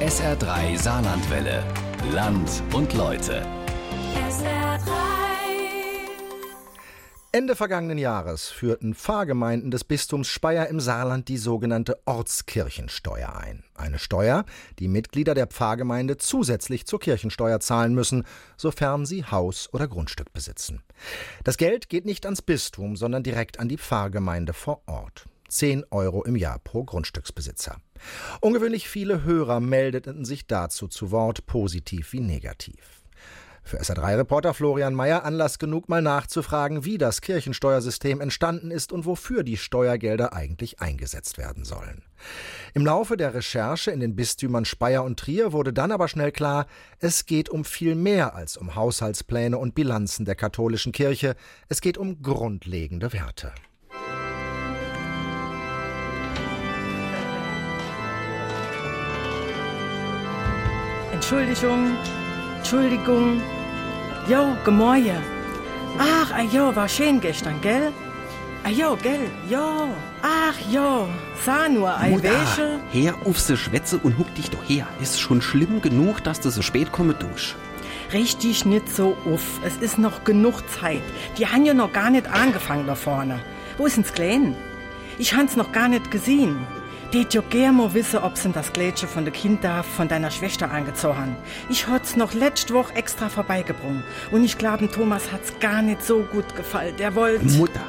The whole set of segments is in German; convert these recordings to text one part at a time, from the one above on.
SR3 Saarlandwelle. Land und Leute. SR3. Ende vergangenen Jahres führten Pfarrgemeinden des Bistums Speyer im Saarland die sogenannte Ortskirchensteuer ein. Eine Steuer, die Mitglieder der Pfarrgemeinde zusätzlich zur Kirchensteuer zahlen müssen, sofern sie Haus oder Grundstück besitzen. Das Geld geht nicht ans Bistum, sondern direkt an die Pfarrgemeinde vor Ort. 10 Euro im Jahr pro Grundstücksbesitzer. Ungewöhnlich viele Hörer meldeten sich dazu zu Wort, positiv wie negativ. Für SR3-Reporter Florian Mayer Anlass genug, mal nachzufragen, wie das Kirchensteuersystem entstanden ist und wofür die Steuergelder eigentlich eingesetzt werden sollen. Im Laufe der Recherche in den Bistümern Speyer und Trier wurde dann aber schnell klar, es geht um viel mehr als um Haushaltspläne und Bilanzen der katholischen Kirche, es geht um grundlegende Werte. Entschuldigung, Entschuldigung. Jo, Gemäuer. Ach, ah, jo, war schön gestern, gell? Ah, jo, gell, jo. Ach, jo. Sah nur, ei, Mutter, welche? her auf se Schwätze und huck dich doch her. Ist schon schlimm genug, dass du so spät komme durch. Richtig nicht so uff. Es ist noch genug Zeit. Die haben ja noch gar nicht angefangen da vorne. Wo ist den's Klein? Ich hab's noch gar nicht gesehen. Det jo gern mo wisse, ob's in das Glätsche von de Kind da von deiner Schwester angezogen. Ich hat's noch letzte Woche extra vorbeigebrungen. Und ich glaube, Thomas hat's gar nicht so gut gefallen. Der wollte... Mutter,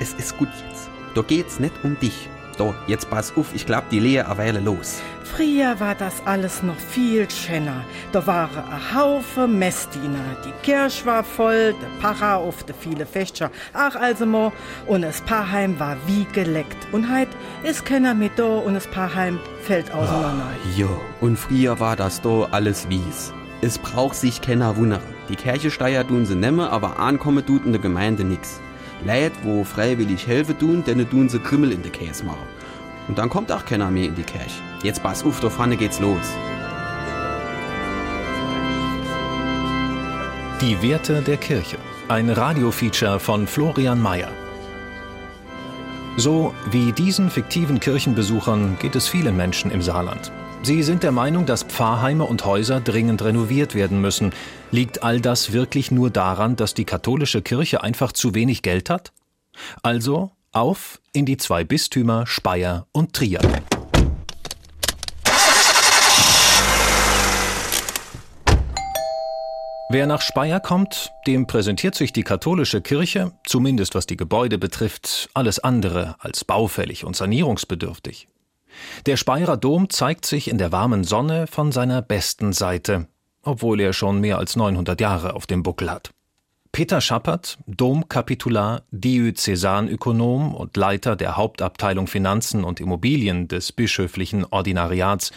es ist gut jetzt. Da geht's nicht um dich. Da, jetzt pass auf, ich glaub, die Lea erweile los. Früher war das alles noch viel schöner. Da waren ein Haufen Messdiener. Die Kirche war voll, der Pfarrer auf de viele Fächer. Ach, also mo. Und das Paarheim war wie geleckt. Und heit ist keiner mit da und das Paarheim fällt auseinander. Jo, und früher war das da alles wies. Es braucht sich keiner wundern. Die Kirchesteier tun sie nemme, aber ankomme tut in der Gemeinde nix. Leid, wo freiwillig helfen tun, denn tun sie Krümmel in de Käse machen. Und dann kommt auch keiner mehr in die Kirche. Jetzt pass auf, da vorne geht's los. Die Werte der Kirche. Ein Radiofeature von Florian Mayer. So wie diesen fiktiven Kirchenbesuchern geht es vielen Menschen im Saarland. Sie sind der Meinung, dass Pfarrheime und Häuser dringend renoviert werden müssen. Liegt all das wirklich nur daran, dass die katholische Kirche einfach zu wenig Geld hat? Also auf in die zwei Bistümer Speyer und Trier. Wer nach Speyer kommt, dem präsentiert sich die katholische Kirche, zumindest was die Gebäude betrifft, alles andere als baufällig und sanierungsbedürftig. Der Speyerer Dom zeigt sich in der warmen Sonne von seiner besten Seite, obwohl er schon mehr als 900 Jahre auf dem Buckel hat. Peter Schappert, Domkapitular, Diözesanökonom und Leiter der Hauptabteilung Finanzen und Immobilien des bischöflichen Ordinariats,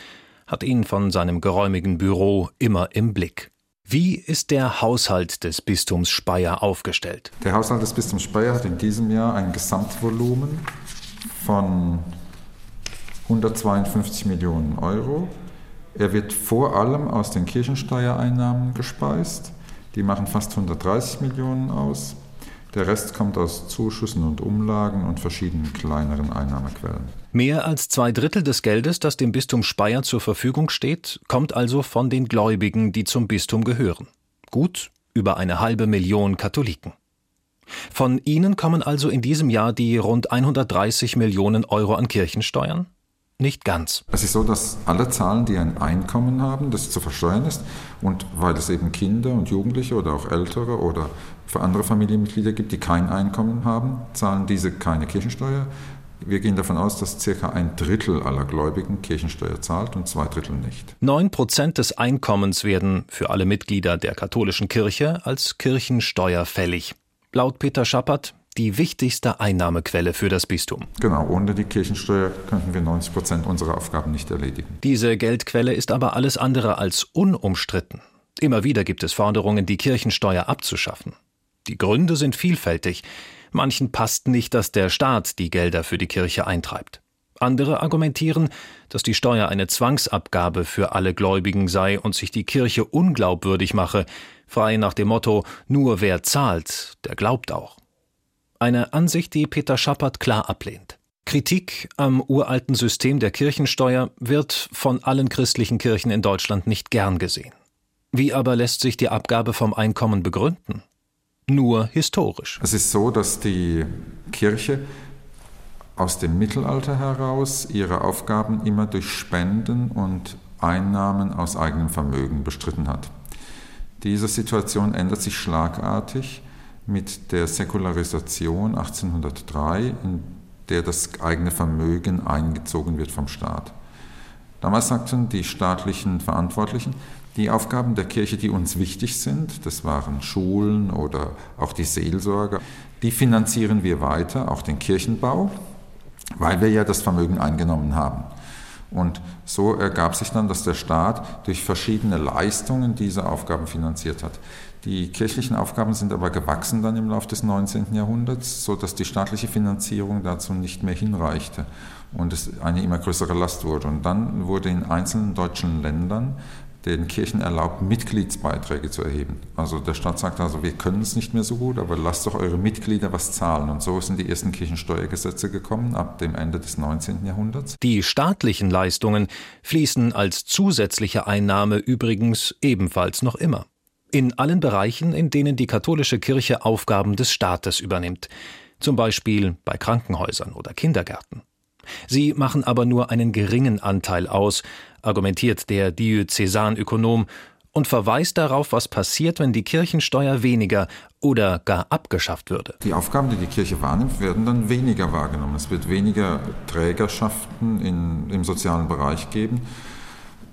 hat ihn von seinem geräumigen Büro immer im Blick. Wie ist der Haushalt des Bistums Speyer aufgestellt? Der Haushalt des Bistums Speyer hat in diesem Jahr ein Gesamtvolumen von 152 Millionen Euro. Er wird vor allem aus den Kirchensteuereinnahmen gespeist. Die machen fast 130 Millionen aus. Der Rest kommt aus Zuschüssen und Umlagen und verschiedenen kleineren Einnahmequellen. Mehr als zwei Drittel des Geldes, das dem Bistum Speyer zur Verfügung steht, kommt also von den Gläubigen, die zum Bistum gehören. Gut über eine halbe Million Katholiken. Von ihnen kommen also in diesem Jahr die rund 130 Millionen Euro an Kirchensteuern? Nicht ganz. Es ist so, dass alle Zahlen, die ein Einkommen haben, das zu versteuern ist, und weil es eben Kinder und Jugendliche oder auch Ältere oder für andere Familienmitglieder gibt, die kein Einkommen haben, zahlen diese keine Kirchensteuer. Wir gehen davon aus, dass circa ein Drittel aller Gläubigen Kirchensteuer zahlt und zwei Drittel nicht. Neun Prozent des Einkommens werden für alle Mitglieder der katholischen Kirche als Kirchensteuer fällig. Laut Peter Schappert die wichtigste Einnahmequelle für das Bistum. Genau, ohne die Kirchensteuer könnten wir 90 Prozent unserer Aufgaben nicht erledigen. Diese Geldquelle ist aber alles andere als unumstritten. Immer wieder gibt es Forderungen, die Kirchensteuer abzuschaffen. Die Gründe sind vielfältig. Manchen passt nicht, dass der Staat die Gelder für die Kirche eintreibt. Andere argumentieren, dass die Steuer eine Zwangsabgabe für alle Gläubigen sei und sich die Kirche unglaubwürdig mache, frei nach dem Motto nur wer zahlt, der glaubt auch. Eine Ansicht, die Peter Schappert klar ablehnt. Kritik am uralten System der Kirchensteuer wird von allen christlichen Kirchen in Deutschland nicht gern gesehen. Wie aber lässt sich die Abgabe vom Einkommen begründen? Nur historisch. Es ist so, dass die Kirche aus dem Mittelalter heraus ihre Aufgaben immer durch Spenden und Einnahmen aus eigenem Vermögen bestritten hat. Diese Situation ändert sich schlagartig mit der Säkularisation 1803, in der das eigene Vermögen eingezogen wird vom Staat. Damals sagten die staatlichen Verantwortlichen, die Aufgaben der Kirche, die uns wichtig sind, das waren Schulen oder auch die Seelsorge, die finanzieren wir weiter, auch den Kirchenbau, weil wir ja das Vermögen eingenommen haben. Und so ergab sich dann, dass der Staat durch verschiedene Leistungen diese Aufgaben finanziert hat. Die kirchlichen Aufgaben sind aber gewachsen dann im Laufe des 19. Jahrhunderts, sodass die staatliche Finanzierung dazu nicht mehr hinreichte und es eine immer größere Last wurde. Und dann wurde in einzelnen deutschen Ländern den Kirchen erlaubt, Mitgliedsbeiträge zu erheben. Also der Staat sagt also, wir können es nicht mehr so gut, aber lasst doch eure Mitglieder was zahlen. Und so sind die ersten Kirchensteuergesetze gekommen ab dem Ende des 19. Jahrhunderts. Die staatlichen Leistungen fließen als zusätzliche Einnahme übrigens ebenfalls noch immer. In allen Bereichen, in denen die katholische Kirche Aufgaben des Staates übernimmt. Zum Beispiel bei Krankenhäusern oder Kindergärten. Sie machen aber nur einen geringen Anteil aus, argumentiert der Diözesanökonom und verweist darauf, was passiert, wenn die Kirchensteuer weniger oder gar abgeschafft würde. Die Aufgaben, die die Kirche wahrnimmt, werden dann weniger wahrgenommen. Es wird weniger Trägerschaften in, im sozialen Bereich geben.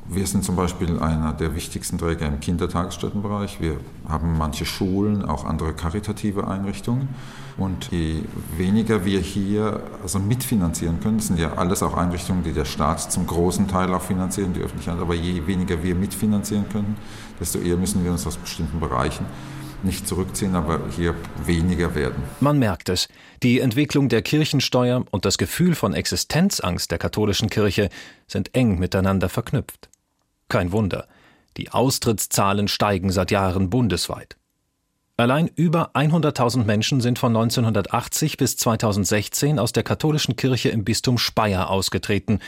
Wir sind zum Beispiel einer der wichtigsten Träger im Kindertagesstättenbereich. Wir haben manche Schulen, auch andere karitative Einrichtungen. Und je weniger wir hier also mitfinanzieren können, das sind ja alles auch Einrichtungen, die der Staat zum großen Teil auch finanzieren, die Öffentlichkeit, aber je weniger wir mitfinanzieren können, desto eher müssen wir uns aus bestimmten Bereichen nicht zurückziehen, aber hier weniger werden. Man merkt es. Die Entwicklung der Kirchensteuer und das Gefühl von Existenzangst der katholischen Kirche sind eng miteinander verknüpft. Kein Wunder. Die Austrittszahlen steigen seit Jahren bundesweit. Allein über 100.000 Menschen sind von 1980 bis 2016 aus der katholischen Kirche im Bistum Speyer ausgetreten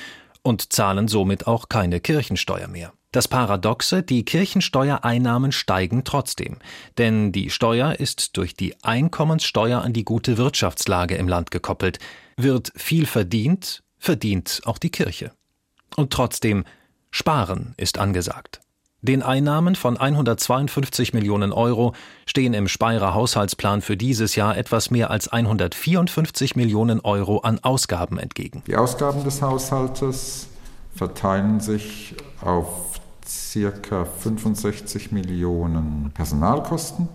und zahlen somit auch keine Kirchensteuer mehr. Das Paradoxe, die Kirchensteuereinnahmen steigen trotzdem, denn die Steuer ist durch die Einkommenssteuer an die gute Wirtschaftslage im Land gekoppelt. Wird viel verdient, verdient auch die Kirche. Und trotzdem, Sparen ist angesagt. Den Einnahmen von 152 Millionen Euro stehen im Speyerer Haushaltsplan für dieses Jahr etwas mehr als 154 Millionen Euro an Ausgaben entgegen. Die Ausgaben des Haushaltes verteilen sich auf circa 65 Millionen Personalkosten.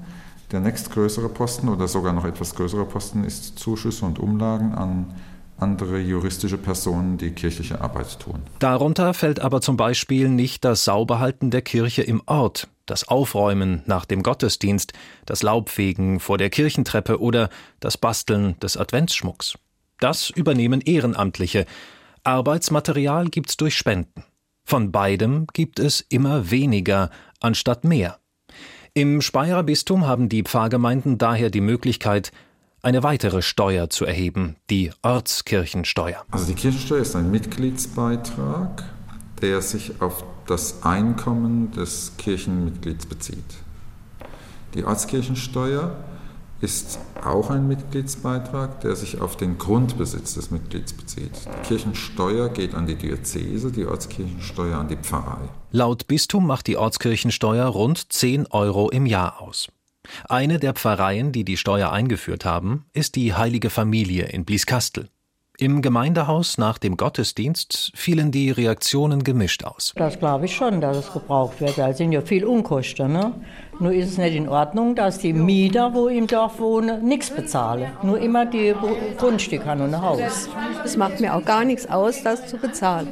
Der nächstgrößere Posten oder sogar noch etwas größere Posten ist Zuschüsse und Umlagen an andere juristische Personen, die kirchliche Arbeit tun. Darunter fällt aber zum Beispiel nicht das Sauberhalten der Kirche im Ort, das Aufräumen nach dem Gottesdienst, das Laubfegen vor der Kirchentreppe oder das Basteln des Adventsschmucks. Das übernehmen Ehrenamtliche. Arbeitsmaterial gibt's durch Spenden. Von beidem gibt es immer weniger anstatt mehr. Im Speyerer Bistum haben die Pfarrgemeinden daher die Möglichkeit, eine weitere Steuer zu erheben, die Ortskirchensteuer. Also die Kirchensteuer ist ein Mitgliedsbeitrag, der sich auf das Einkommen des Kirchenmitglieds bezieht. Die Ortskirchensteuer ist auch ein Mitgliedsbeitrag, der sich auf den Grundbesitz des Mitglieds bezieht. Die Kirchensteuer geht an die Diözese, die Ortskirchensteuer an die Pfarrei. Laut Bistum macht die Ortskirchensteuer rund 10 Euro im Jahr aus. Eine der Pfarreien, die die Steuer eingeführt haben, ist die Heilige Familie in Blieskastel. Im Gemeindehaus nach dem Gottesdienst fielen die Reaktionen gemischt aus. Das glaube ich schon, dass es gebraucht wird. Da sind ja viel Unkosten. Ne? Nur ist es nicht in Ordnung, dass die Mieter, wo im Dorf wohnen, nichts bezahlen. Nur immer die Grundstücke und ein Haus. Es macht mir auch gar nichts aus, das zu bezahlen.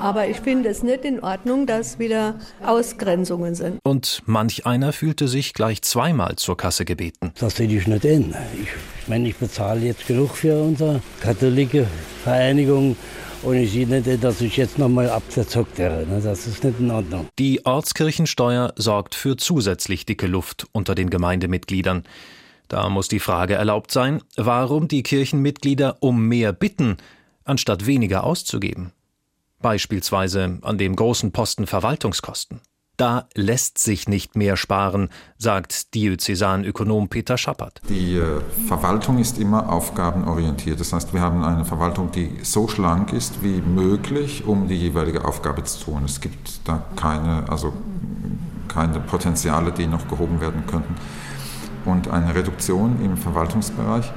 Aber ich finde es nicht in Ordnung, dass wieder Ausgrenzungen sind. Und manch einer fühlte sich gleich zweimal zur Kasse gebeten. Das sehe ich nicht in. Ich meine, ich bezahle jetzt genug für unsere katholische Vereinigung. Und ich sehe nicht, dass ich jetzt nochmal abzockt wäre. Ne? Das ist nicht in Ordnung. Die Ortskirchensteuer sorgt für zusätzlich dicke Luft unter den Gemeindemitgliedern. Da muss die Frage erlaubt sein, warum die Kirchenmitglieder um mehr bitten, anstatt weniger auszugeben. Beispielsweise an dem großen Posten Verwaltungskosten. Da lässt sich nicht mehr sparen, sagt Diözesanökonom Peter Schappert. Die äh, Verwaltung ist immer aufgabenorientiert. Das heißt, wir haben eine Verwaltung, die so schlank ist wie möglich, um die jeweilige Aufgabe zu tun. Es gibt da keine, also keine Potenziale, die noch gehoben werden könnten. Und eine Reduktion im Verwaltungsbereich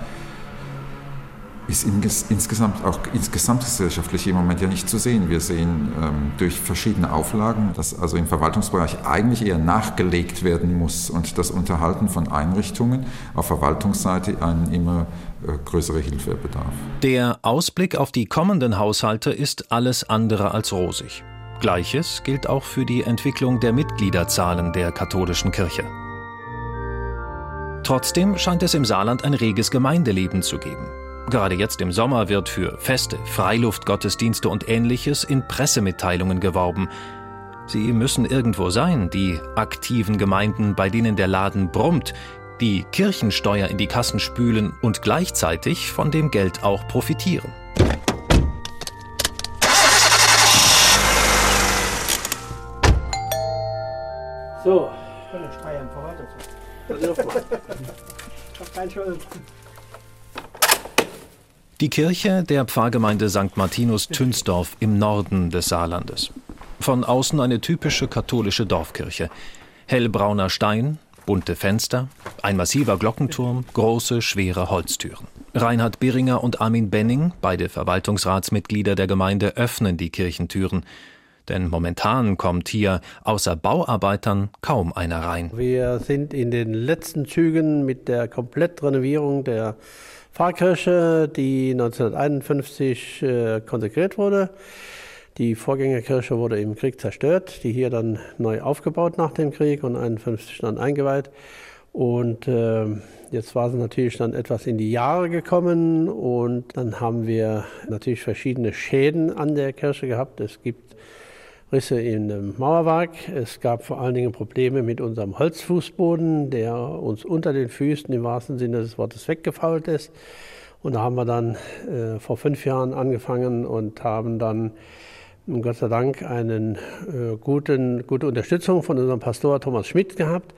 ist insgesamt auch gesamtgesellschaftlich im Moment ja nicht zu sehen. Wir sehen ähm, durch verschiedene Auflagen, dass also im Verwaltungsbereich eigentlich eher nachgelegt werden muss und das Unterhalten von Einrichtungen auf Verwaltungsseite eine immer äh, größere Hilfe bedarf. Der Ausblick auf die kommenden Haushalte ist alles andere als rosig. Gleiches gilt auch für die Entwicklung der Mitgliederzahlen der katholischen Kirche. Trotzdem scheint es im Saarland ein reges Gemeindeleben zu geben. Gerade jetzt im Sommer wird für Feste, Freiluftgottesdienste und ähnliches in Pressemitteilungen geworben. Sie müssen irgendwo sein, die aktiven Gemeinden, bei denen der Laden brummt, die Kirchensteuer in die Kassen spülen und gleichzeitig von dem Geld auch profitieren. So, ich bin Speyer Verwaltungsrat. Ich hab keinen Schuld. Die Kirche der Pfarrgemeinde St. Martinus Tünsdorf im Norden des Saarlandes. Von außen eine typische katholische Dorfkirche. Hellbrauner Stein, bunte Fenster, ein massiver Glockenturm, große, schwere Holztüren. Reinhard Biringer und Armin Benning, beide Verwaltungsratsmitglieder der Gemeinde, öffnen die Kirchentüren. Denn momentan kommt hier außer Bauarbeitern kaum einer rein. Wir sind in den letzten Zügen mit der Komplettrenovierung der Pfarrkirche, die 1951 äh, konsekriert wurde. Die Vorgängerkirche wurde im Krieg zerstört, die hier dann neu aufgebaut nach dem Krieg und 1951 dann eingeweiht. Und äh, jetzt war sie natürlich dann etwas in die Jahre gekommen und dann haben wir natürlich verschiedene Schäden an der Kirche gehabt. Es gibt Risse in dem Mauerwerk. Es gab vor allen Dingen Probleme mit unserem Holzfußboden, der uns unter den Füßen im wahrsten Sinne des Wortes weggefault ist. Und da haben wir dann äh, vor fünf Jahren angefangen und haben dann Gott sei Dank eine äh, gute Unterstützung von unserem Pastor Thomas Schmidt gehabt,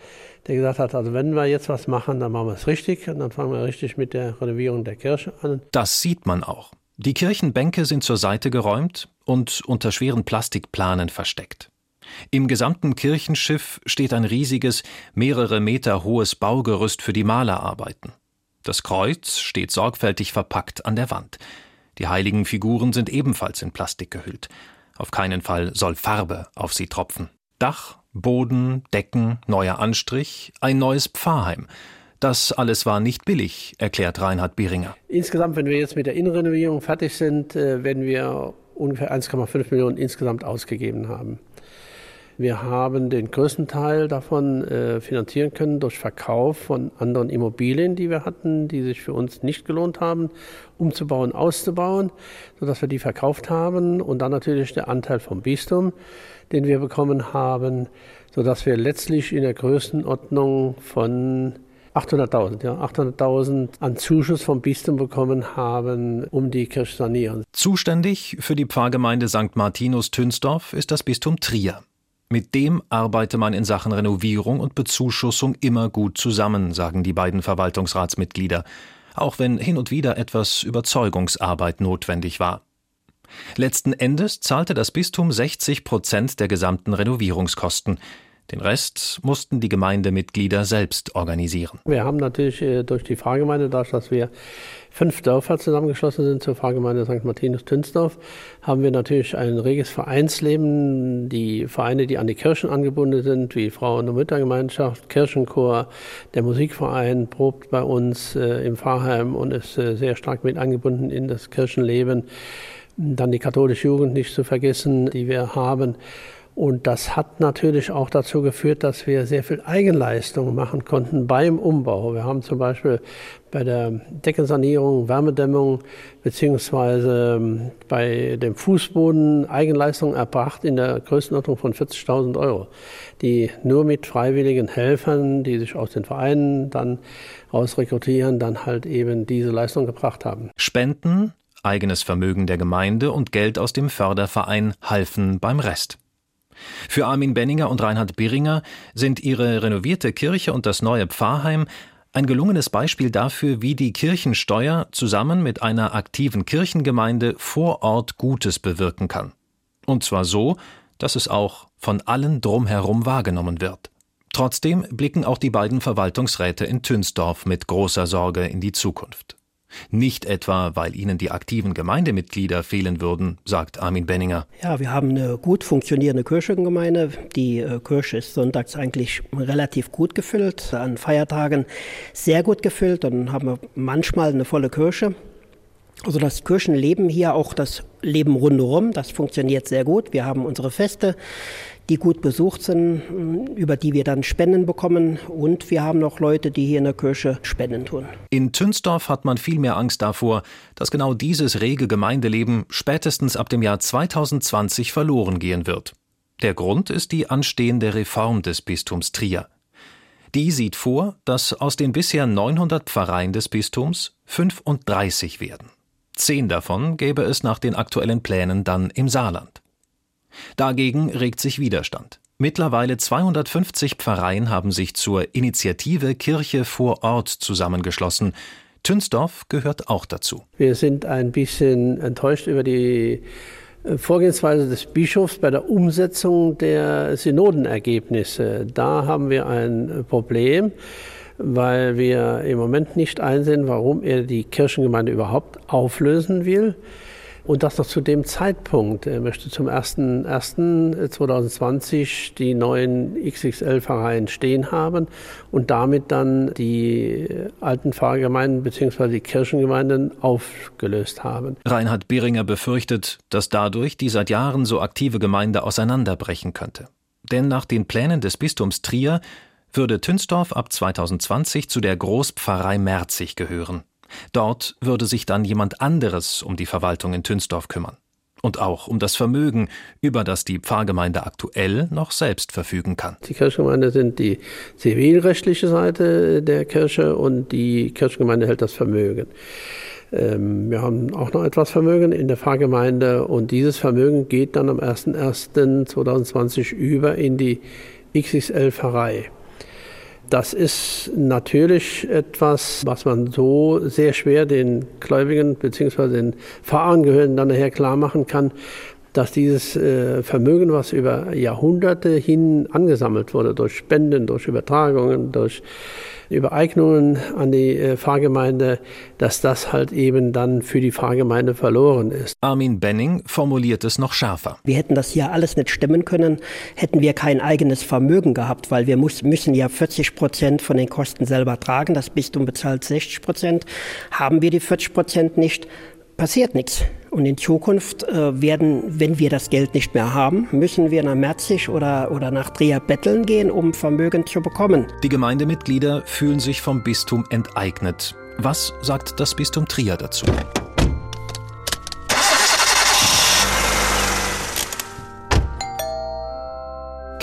der gesagt hat, also wenn wir jetzt was machen, dann machen wir es richtig und dann fangen wir richtig mit der Renovierung der Kirche an. Das sieht man auch. Die Kirchenbänke sind zur Seite geräumt und unter schweren Plastikplanen versteckt. Im gesamten Kirchenschiff steht ein riesiges, mehrere Meter hohes Baugerüst für die Malerarbeiten. Das Kreuz steht sorgfältig verpackt an der Wand. Die heiligen Figuren sind ebenfalls in Plastik gehüllt. Auf keinen Fall soll Farbe auf sie tropfen. Dach, Boden, Decken, neuer Anstrich, ein neues Pfarrheim. Das alles war nicht billig, erklärt Reinhard Beringer. Insgesamt, wenn wir jetzt mit der Innenrenovierung fertig sind, äh, werden wir ungefähr 1,5 Millionen insgesamt ausgegeben haben. Wir haben den größten Teil davon äh, finanzieren können durch Verkauf von anderen Immobilien, die wir hatten, die sich für uns nicht gelohnt haben, umzubauen, auszubauen, sodass wir die verkauft haben. Und dann natürlich der Anteil vom Bistum, den wir bekommen haben, sodass wir letztlich in der Größenordnung von 800.000, ja, 800.000 an Zuschuss vom Bistum bekommen haben, um die Kirche sanieren. Zuständig für die Pfarrgemeinde St. Martinus Tünsdorf ist das Bistum Trier. Mit dem arbeite man in Sachen Renovierung und Bezuschussung immer gut zusammen, sagen die beiden Verwaltungsratsmitglieder, auch wenn hin und wieder etwas Überzeugungsarbeit notwendig war. Letzten Endes zahlte das Bistum 60 Prozent der gesamten Renovierungskosten. Den Rest mussten die Gemeindemitglieder selbst organisieren. Wir haben natürlich äh, durch die Pfarrgemeinde, dadurch, dass wir fünf Dörfer zusammengeschlossen sind zur Pfarrgemeinde St. Martinus-Tünsdorf, haben wir natürlich ein reges Vereinsleben. Die Vereine, die an die Kirchen angebunden sind, wie Frauen- und Müttergemeinschaft, Kirchenchor, der Musikverein probt bei uns äh, im Pfarrheim und ist äh, sehr stark mit angebunden in das Kirchenleben. Dann die katholische Jugend nicht zu vergessen, die wir haben. Und das hat natürlich auch dazu geführt, dass wir sehr viel Eigenleistung machen konnten beim Umbau. Wir haben zum Beispiel bei der Deckensanierung, Wärmedämmung beziehungsweise ähm, bei dem Fußboden Eigenleistung erbracht in der Größenordnung von 40.000 Euro, die nur mit freiwilligen Helfern, die sich aus den Vereinen dann ausrekrutieren, dann halt eben diese Leistung gebracht haben. Spenden eigenes Vermögen der Gemeinde und Geld aus dem Förderverein halfen beim Rest. Für Armin Benninger und Reinhard Beringer sind ihre renovierte Kirche und das neue Pfarrheim ein gelungenes Beispiel dafür, wie die Kirchensteuer zusammen mit einer aktiven Kirchengemeinde vor Ort Gutes bewirken kann. Und zwar so, dass es auch von allen drumherum wahrgenommen wird. Trotzdem blicken auch die beiden Verwaltungsräte in Tünsdorf mit großer Sorge in die Zukunft. Nicht etwa, weil ihnen die aktiven Gemeindemitglieder fehlen würden, sagt Armin Benninger. Ja, wir haben eine gut funktionierende Kirchengemeinde. Die äh, Kirche ist sonntags eigentlich relativ gut gefüllt, an Feiertagen sehr gut gefüllt. Dann haben wir manchmal eine volle Kirche. Also das Kirchenleben hier, auch das Leben rundherum, das funktioniert sehr gut. Wir haben unsere Feste, die gut besucht sind, über die wir dann Spenden bekommen. Und wir haben noch Leute, die hier in der Kirche Spenden tun. In Tünsdorf hat man viel mehr Angst davor, dass genau dieses rege Gemeindeleben spätestens ab dem Jahr 2020 verloren gehen wird. Der Grund ist die anstehende Reform des Bistums Trier. Die sieht vor, dass aus den bisher 900 Pfarreien des Bistums 35 werden. Zehn davon gäbe es nach den aktuellen Plänen dann im Saarland. Dagegen regt sich Widerstand. Mittlerweile 250 Pfarreien haben sich zur Initiative Kirche vor Ort zusammengeschlossen. Tünsdorf gehört auch dazu. Wir sind ein bisschen enttäuscht über die äh, Vorgehensweise des Bischofs bei der Umsetzung der Synodenergebnisse. Da haben wir ein Problem, weil wir im Moment nicht einsehen, warum er die Kirchengemeinde überhaupt auflösen will. Und das noch zu dem Zeitpunkt. Er möchte zum 01.01.2020 die neuen XXL-Pfarreien stehen haben und damit dann die alten Pfarrgemeinden bzw. die Kirchengemeinden aufgelöst haben. Reinhard Behringer befürchtet, dass dadurch die seit Jahren so aktive Gemeinde auseinanderbrechen könnte. Denn nach den Plänen des Bistums Trier würde Tünsdorf ab 2020 zu der Großpfarrei Merzig gehören. Dort würde sich dann jemand anderes um die Verwaltung in Tünsdorf kümmern. Und auch um das Vermögen, über das die Pfarrgemeinde aktuell noch selbst verfügen kann. Die Kirchengemeinde sind die zivilrechtliche Seite der Kirche und die Kirchengemeinde hält das Vermögen. Ähm, wir haben auch noch etwas Vermögen in der Pfarrgemeinde und dieses Vermögen geht dann am 01.01.2020 über in die XXL-Pfarrei. Das ist natürlich etwas, was man so sehr schwer den Gläubigen bzw. den Pfarrangehörigen dann nachher klar machen kann, dass dieses äh, Vermögen, was über Jahrhunderte hin angesammelt wurde, durch Spenden, durch Übertragungen, durch Übereignungen an die äh, Pfarrgemeinde, dass das halt eben dann für die Pfarrgemeinde verloren ist. Armin Benning formuliert es noch schärfer. Wir hätten das hier alles nicht stemmen können, hätten wir kein eigenes Vermögen gehabt, weil wir muss, müssen ja 40 Prozent von den Kosten selber tragen. Das Bistum bezahlt 60 Prozent. Haben wir die 40 Prozent nicht, passiert nichts. Und in Zukunft äh, werden, wenn wir das Geld nicht mehr haben, müssen wir nach Merzig oder, oder nach Trier betteln gehen, um Vermögen zu bekommen. Die Gemeindemitglieder fühlen sich vom Bistum enteignet. Was sagt das Bistum Trier dazu?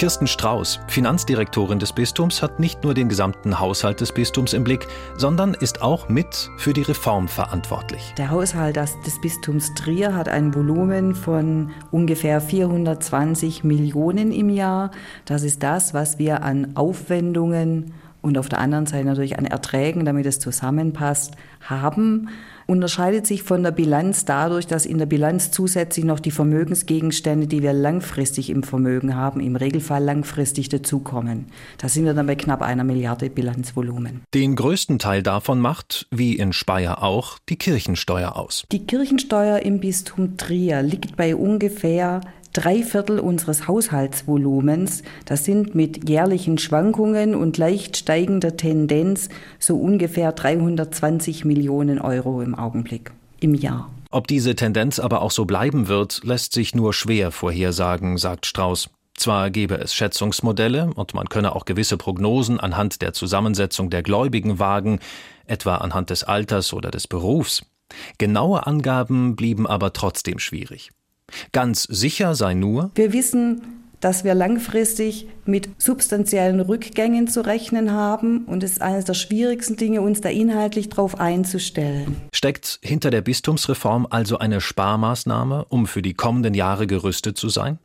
Kirsten Strauß, Finanzdirektorin des Bistums, hat nicht nur den gesamten Haushalt des Bistums im Blick, sondern ist auch mit für die Reform verantwortlich. Der Haushalt des Bistums Trier hat ein Volumen von ungefähr 420 Millionen im Jahr. Das ist das, was wir an Aufwendungen und auf der anderen Seite natürlich an Erträgen, damit es zusammenpasst, haben unterscheidet sich von der Bilanz dadurch, dass in der Bilanz zusätzlich noch die Vermögensgegenstände, die wir langfristig im Vermögen haben, im Regelfall langfristig dazukommen. Da sind wir dann bei knapp einer Milliarde Bilanzvolumen. Den größten Teil davon macht, wie in Speyer auch, die Kirchensteuer aus. Die Kirchensteuer im Bistum Trier liegt bei ungefähr drei Viertel unseres Haushaltsvolumens. Das sind mit jährlichen Schwankungen und leicht steigender Tendenz so ungefähr 320 Millionen Euro im Augenblick im Jahr. Ob diese Tendenz aber auch so bleiben wird, lässt sich nur schwer vorhersagen, sagt Strauß. Zwar gebe es Schätzungsmodelle und man könne auch gewisse Prognosen anhand der Zusammensetzung der Gläubigen wagen, etwa anhand des Alters oder des Berufs. Genaue Angaben blieben aber trotzdem schwierig. Ganz sicher sei nur, wir wissen, dass wir langfristig mit substanziellen Rückgängen zu rechnen haben. Und es ist eines der schwierigsten Dinge, uns da inhaltlich drauf einzustellen. Steckt hinter der Bistumsreform also eine Sparmaßnahme, um für die kommenden Jahre gerüstet zu sein?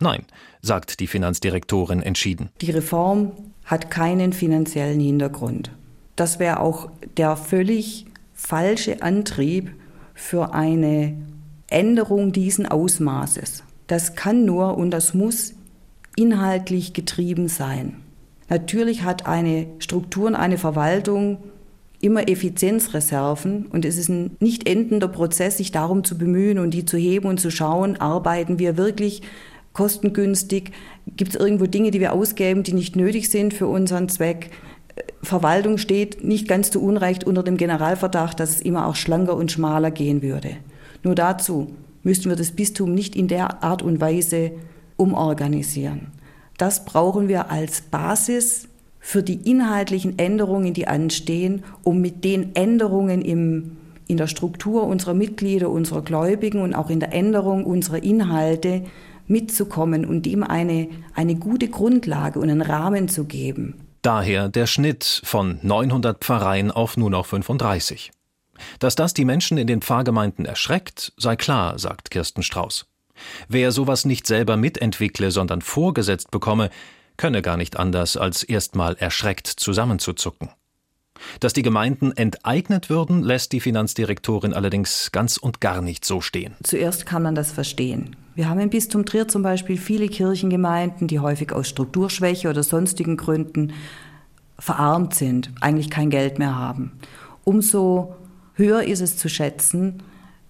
Nein, sagt die Finanzdirektorin entschieden. Die Reform hat keinen finanziellen Hintergrund. Das wäre auch der völlig falsche Antrieb für eine Änderung diesen Ausmaßes. Das kann nur und das muss inhaltlich getrieben sein. Natürlich hat eine Struktur und eine Verwaltung immer Effizienzreserven und es ist ein nicht endender Prozess, sich darum zu bemühen und die zu heben und zu schauen, arbeiten wir wirklich kostengünstig, gibt es irgendwo Dinge, die wir ausgeben, die nicht nötig sind für unseren Zweck. Verwaltung steht nicht ganz zu Unrecht unter dem Generalverdacht, dass es immer auch schlanker und schmaler gehen würde. Nur dazu müssten wir das Bistum nicht in der Art und Weise umorganisieren. Das brauchen wir als Basis für die inhaltlichen Änderungen, die anstehen, um mit den Änderungen im, in der Struktur unserer Mitglieder, unserer Gläubigen und auch in der Änderung unserer Inhalte mitzukommen und ihm eine, eine gute Grundlage und einen Rahmen zu geben. Daher der Schnitt von 900 Pfarreien auf nur noch 35. Dass das die Menschen in den Pfarrgemeinden erschreckt, sei klar, sagt Kirsten Strauß. Wer sowas nicht selber mitentwickle, sondern vorgesetzt bekomme, könne gar nicht anders, als erstmal erschreckt zusammenzuzucken. Dass die Gemeinden enteignet würden, lässt die Finanzdirektorin allerdings ganz und gar nicht so stehen. Zuerst kann man das verstehen. Wir haben im Bistum Trier zum Beispiel viele Kirchengemeinden, die häufig aus Strukturschwäche oder sonstigen Gründen verarmt sind, eigentlich kein Geld mehr haben. Umso höher ist es zu schätzen,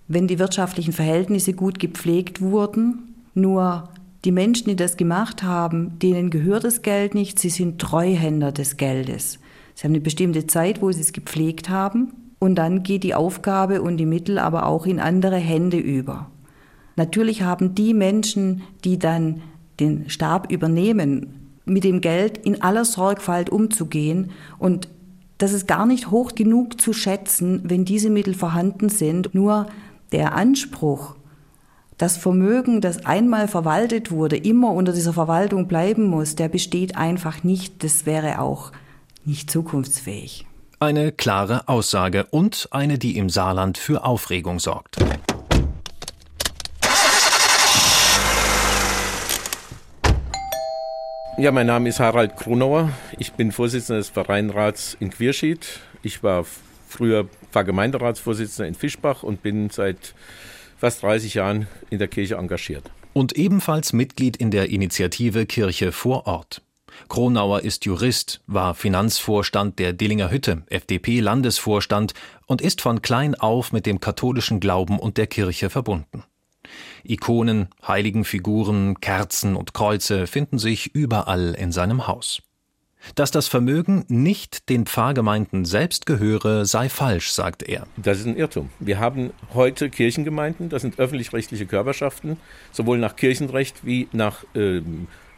wenn die wirtschaftlichen Verhältnisse gut gepflegt wurden. Nur die Menschen, die das gemacht haben, denen gehört das Geld nicht, sie sind Treuhänder des Geldes. Sie haben eine bestimmte Zeit, wo sie es gepflegt haben und dann geht die Aufgabe und die Mittel aber auch in andere Hände über. Natürlich haben die Menschen, die dann den Stab übernehmen, mit dem Geld in aller Sorgfalt umzugehen und das ist gar nicht hoch genug zu schätzen, wenn diese Mittel vorhanden sind. Nur der Anspruch, das Vermögen, das einmal verwaltet wurde, immer unter dieser Verwaltung bleiben muss, der besteht einfach nicht. Das wäre auch nicht zukunftsfähig. Eine klare Aussage und eine, die im Saarland für Aufregung sorgt. Ja, mein Name ist Harald Kronauer. Ich bin Vorsitzender des Vereinrats in Quierschied. Ich war früher Pfarrgemeinderatsvorsitzender in Fischbach und bin seit fast 30 Jahren in der Kirche engagiert. Und ebenfalls Mitglied in der Initiative Kirche vor Ort. Kronauer ist Jurist, war Finanzvorstand der Dillinger Hütte, FDP-Landesvorstand und ist von klein auf mit dem katholischen Glauben und der Kirche verbunden. Ikonen, Heiligenfiguren, Kerzen und Kreuze finden sich überall in seinem Haus. Dass das Vermögen nicht den Pfarrgemeinden selbst gehöre, sei falsch, sagt er. Das ist ein Irrtum. Wir haben heute Kirchengemeinden, das sind öffentlich-rechtliche Körperschaften, sowohl nach Kirchenrecht wie nach äh,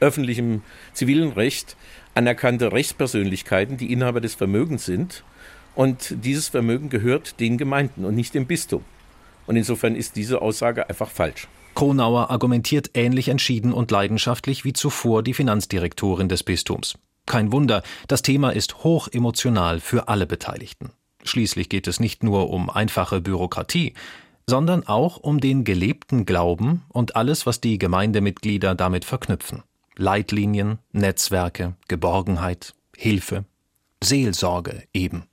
öffentlichem zivilen Recht anerkannte Rechtspersönlichkeiten, die Inhaber des Vermögens sind. Und dieses Vermögen gehört den Gemeinden und nicht dem Bistum. Und insofern ist diese Aussage einfach falsch. Kronauer argumentiert ähnlich entschieden und leidenschaftlich wie zuvor die Finanzdirektorin des Bistums. Kein Wunder, das Thema ist hoch emotional für alle Beteiligten. Schließlich geht es nicht nur um einfache Bürokratie, sondern auch um den gelebten Glauben und alles, was die Gemeindemitglieder damit verknüpfen. Leitlinien, Netzwerke, Geborgenheit, Hilfe, Seelsorge eben.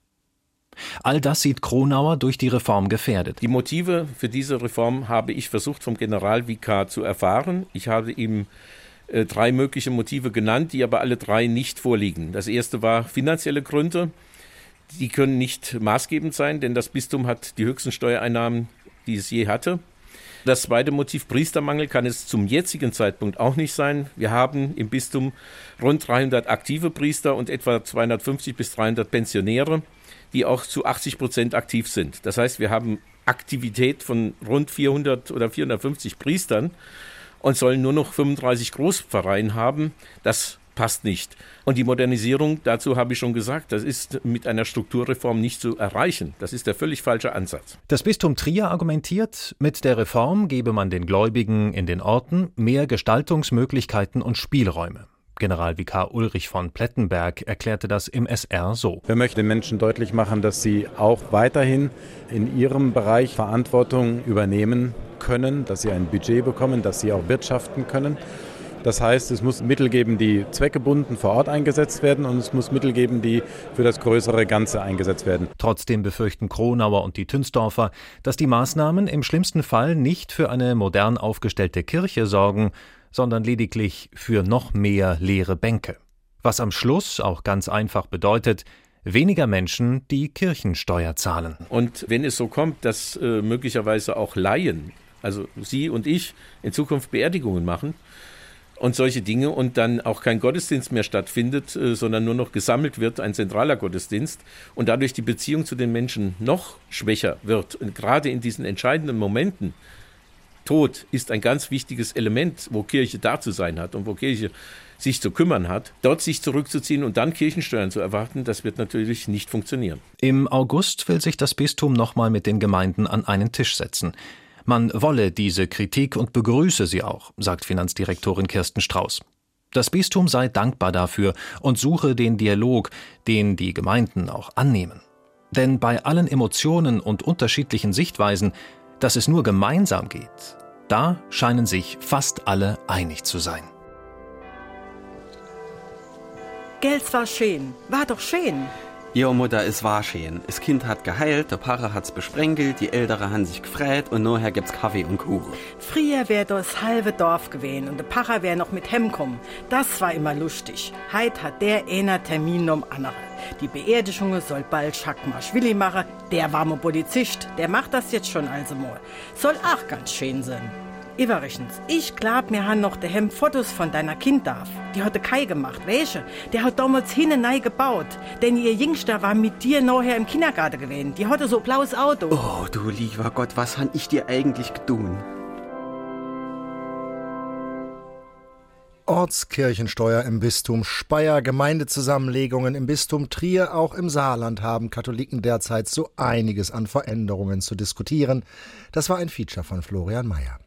All das sieht Kronauer durch die Reform gefährdet. Die Motive für diese Reform habe ich versucht vom Generalvikar zu erfahren. Ich habe ihm äh, drei mögliche Motive genannt, die aber alle drei nicht vorliegen. Das erste war finanzielle Gründe. Die können nicht maßgebend sein, denn das Bistum hat die höchsten Steuereinnahmen, die es je hatte. Das zweite Motiv Priestermangel kann es zum jetzigen Zeitpunkt auch nicht sein. Wir haben im Bistum rund 300 aktive Priester und etwa 250 bis 300 Pensionäre die auch zu 80 Prozent aktiv sind. Das heißt, wir haben Aktivität von rund 400 oder 450 Priestern und sollen nur noch 35 Großpfarreien haben. Das passt nicht. Und die Modernisierung, dazu habe ich schon gesagt, das ist mit einer Strukturreform nicht zu erreichen. Das ist der völlig falsche Ansatz. Das Bistum Trier argumentiert, mit der Reform gebe man den Gläubigen in den Orten mehr Gestaltungsmöglichkeiten und Spielräume. Generalvikar Ulrich von Plettenberg erklärte das im SR so. Wir möchten den Menschen deutlich machen, dass sie auch weiterhin in ihrem Bereich Verantwortung übernehmen können, dass sie ein Budget bekommen, dass sie auch wirtschaften können. Das heißt, es muss Mittel geben, die zweckgebunden vor Ort eingesetzt werden und es muss Mittel geben, die für das größere Ganze eingesetzt werden. Trotzdem befürchten Kronauer und die Tünsdorfer, dass die Maßnahmen im schlimmsten Fall nicht für eine modern aufgestellte Kirche sorgen, sondern lediglich für noch mehr leere Bänke. Was am Schluss auch ganz einfach bedeutet, weniger Menschen, die Kirchensteuer zahlen. Und wenn es so kommt, dass äh, möglicherweise auch Laien, also Sie und ich, in Zukunft Beerdigungen machen, und solche Dinge und dann auch kein Gottesdienst mehr stattfindet, äh, sondern nur noch gesammelt wird, ein zentraler Gottesdienst und dadurch die Beziehung zu den Menschen noch schwächer wird. Und gerade in diesen entscheidenden Momenten, Tod ist ein ganz wichtiges Element, wo Kirche da zu sein hat und wo Kirche sich zu kümmern hat, dort sich zurückzuziehen und dann Kirchensteuern zu erwarten, das wird natürlich nicht funktionieren. Im August will sich das Bistum nochmal mit den Gemeinden an einen Tisch setzen. Man wolle diese Kritik und begrüße sie auch, sagt Finanzdirektorin Kirsten Strauß. Das Bistum sei dankbar dafür und suche den Dialog, den die Gemeinden auch annehmen. Denn bei allen Emotionen und unterschiedlichen Sichtweisen dass es nur gemeinsam geht, da scheinen sich fast alle einig zu sein. Geld war schön, war doch schön. Jo Mutter, es war schön. Das Kind hat geheilt, der Pfarrer hat's besprenkelt, die Ältere haben sich gefreut und nachher gibt's Kaffee und Kuchen. Früher wär das halbe Dorf gewesen und der Pfarrer wär noch mit Hemm kommen. Das war immer lustig. Heit hat der einer Termin um andere. Die Beerdigung soll bald Schackmarsch-Willi machen. Der warme Polizist, der macht das jetzt schon also mal. Soll auch ganz schön sein. Übrigens, ich glaub, mir han noch daheim Fotos von deiner Kind darf. Die hatte Kai gemacht, welche? Der hat damals hinten neu gebaut. Denn ihr Jüngster war mit dir nachher im Kindergarten gewesen. Die hatte so blaues Auto. Oh, du lieber Gott, was han ich dir eigentlich getan? Ortskirchensteuer im Bistum Speyer, Gemeindezusammenlegungen im Bistum Trier, auch im Saarland haben Katholiken derzeit so einiges an Veränderungen zu diskutieren. Das war ein Feature von Florian Mayer.